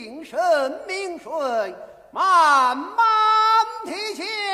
精神、灵顺，慢慢提起。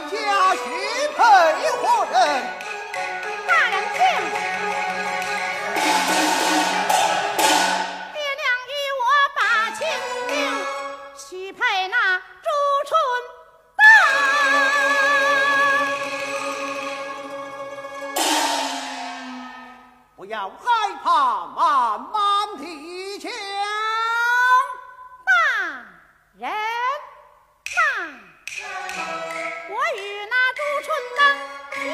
家许配何人？大人请。爹娘与我把亲定，许配那朱春宝。不要害怕，慢慢听。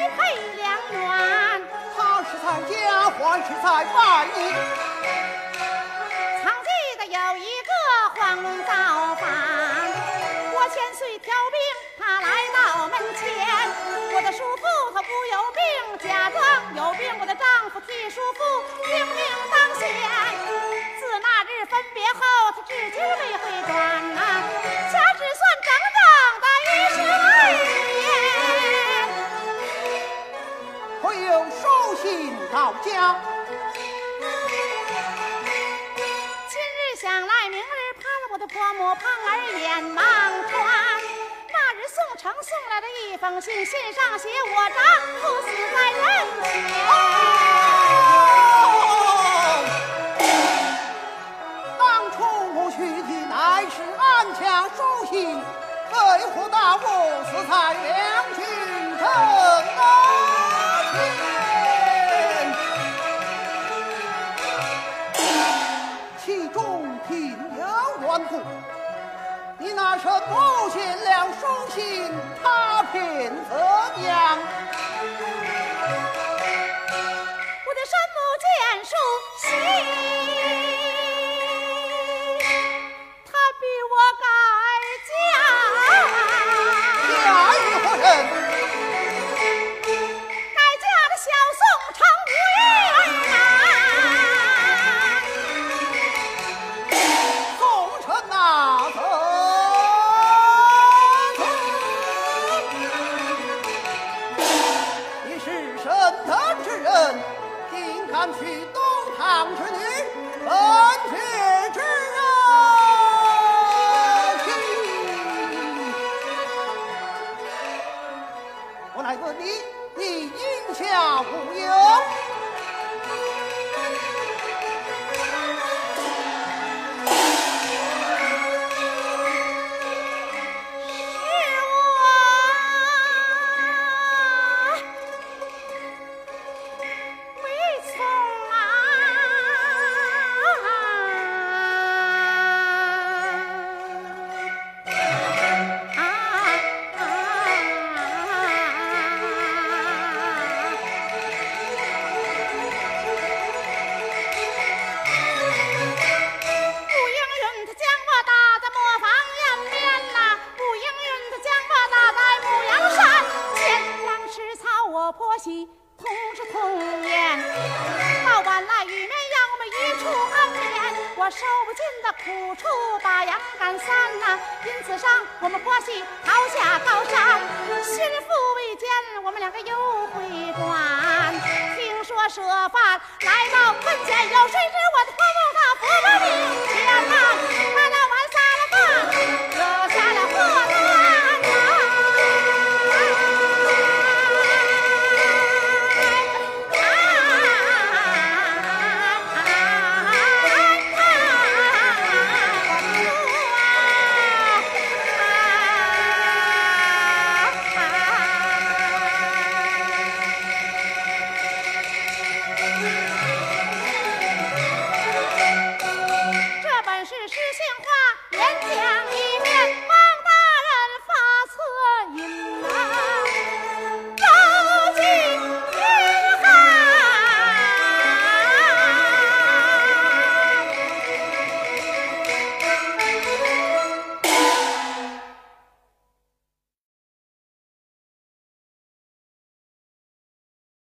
配良缘他是在家还是在外曾记得有一个黄龙造反我千岁挑兵他来到门前我的叔父他不有病假装有病我的丈夫替叔父拼命当先自那日分别后他至今未回转进到家今日想来明日盼了我的婆母盼儿眼忙穿那日宋城送来的一封信信上写我丈夫死在人。前你那什么见了书信，他偏怎样？同是同年，到晚来雨绵要我们一处安眠。我受不尽的苦处把羊赶散呐，因此上我们关系逃下高山。心腹未见，我们两个又回转。听说舍饭来到坟前，有谁知我的婆婆她大佛名前呐？